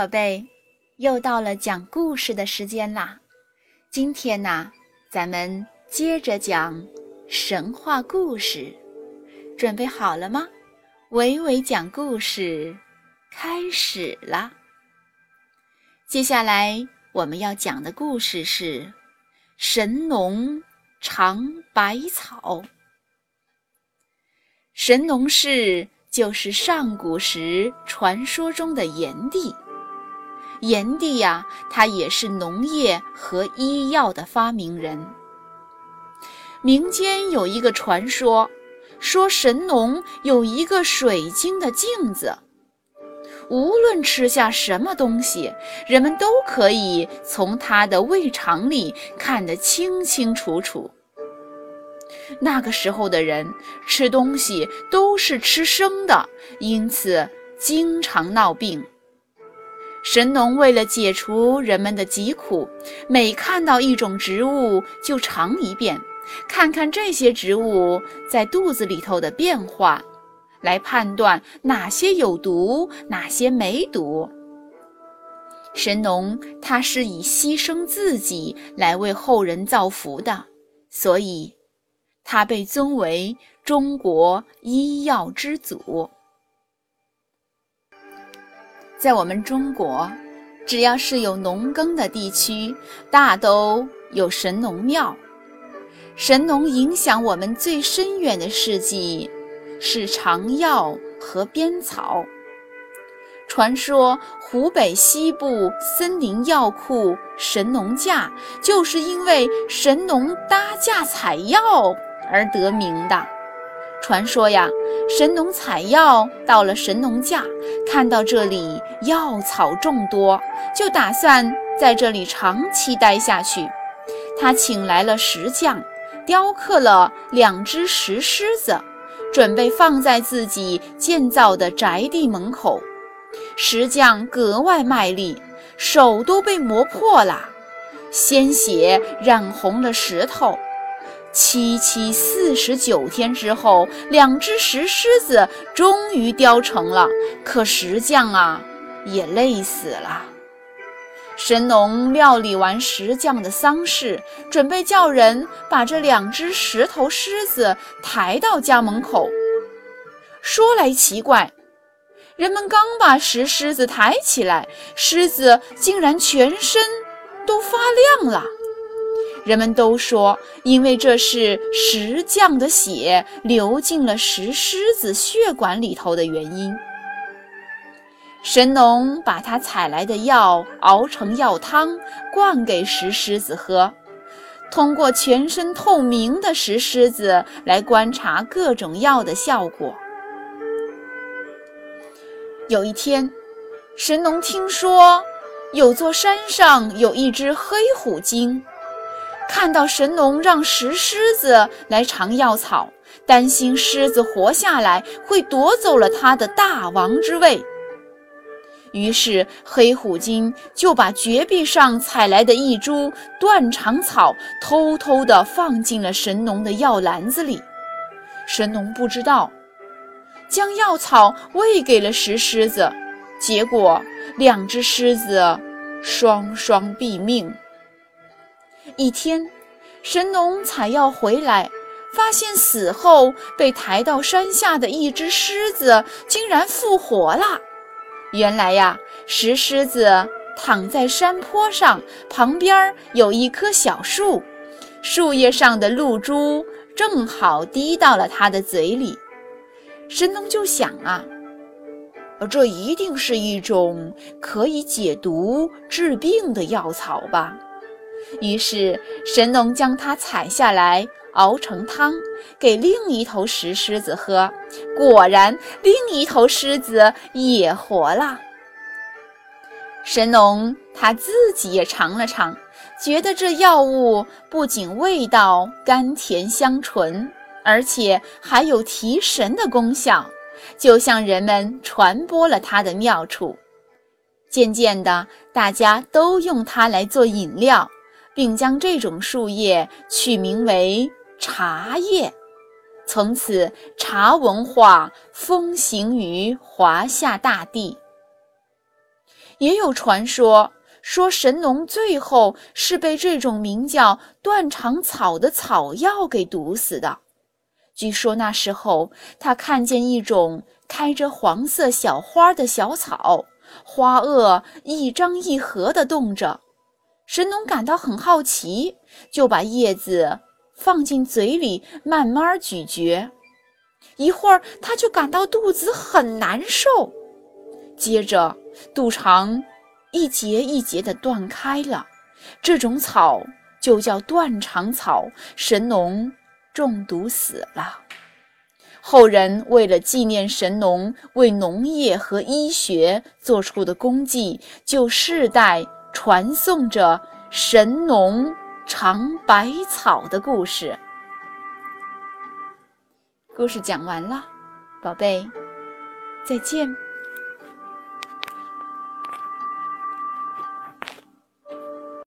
宝贝，又到了讲故事的时间啦！今天呢，咱们接着讲神话故事，准备好了吗？伟伟讲故事开始了。接下来我们要讲的故事是神农尝百草。神农氏就是上古时传说中的炎帝。炎帝呀，他也是农业和医药的发明人。民间有一个传说，说神农有一个水晶的镜子，无论吃下什么东西，人们都可以从他的胃肠里看得清清楚楚。那个时候的人吃东西都是吃生的，因此经常闹病。神农为了解除人们的疾苦，每看到一种植物就尝一遍，看看这些植物在肚子里头的变化，来判断哪些有毒，哪些没毒。神农他是以牺牲自己来为后人造福的，所以他被尊为中国医药之祖。在我们中国，只要是有农耕的地区，大都有神农庙。神农影响我们最深远的事迹，是尝药和编草。传说湖北西部森林药库神农架，就是因为神农搭架采药而得名的。传说呀，神农采药到了神农架，看到这里药草众多，就打算在这里长期待下去。他请来了石匠，雕刻了两只石狮子，准备放在自己建造的宅地门口。石匠格外卖力，手都被磨破了，鲜血染红了石头。七七四十九天之后，两只石狮子终于雕成了。可石匠啊，也累死了。神农料理完石匠的丧事，准备叫人把这两只石头狮子抬到家门口。说来奇怪，人们刚把石狮子抬起来，狮子竟然全身都发亮了。人们都说，因为这是石匠的血流进了石狮子血管里头的原因。神农把他采来的药熬成药汤，灌给石狮子喝。通过全身透明的石狮子来观察各种药的效果。有一天，神农听说有座山上有一只黑虎精。看到神农让石狮子来尝药草，担心狮子活下来会夺走了他的大王之位，于是黑虎精就把绝壁上采来的一株断肠草偷偷地放进了神农的药篮子里。神农不知道，将药草喂给了石狮子，结果两只狮子双双毙命。一天，神农采药回来，发现死后被抬到山下的一只狮子竟然复活了。原来呀，石狮子躺在山坡上，旁边有一棵小树，树叶上的露珠正好滴到了他的嘴里。神农就想啊，这一定是一种可以解毒治病的药草吧。于是，神农将它采下来，熬成汤，给另一头石狮子喝。果然，另一头狮子也活了。神农他自己也尝了尝，觉得这药物不仅味道甘甜香醇，而且还有提神的功效，就向人们传播了它的妙处。渐渐的，大家都用它来做饮料。并将这种树叶取名为茶叶，从此茶文化风行于华夏大地。也有传说说神农最后是被这种名叫断肠草的草药给毒死的。据说那时候他看见一种开着黄色小花的小草，花萼一张一合地动着。神农感到很好奇，就把叶子放进嘴里慢慢咀嚼。一会儿，他就感到肚子很难受，接着肚肠一节一节地断开了。这种草就叫断肠草。神农中毒死了。后人为了纪念神农为农业和医学做出的功绩，就世代。传颂着神农尝百草的故事。故事讲完了，宝贝，再见。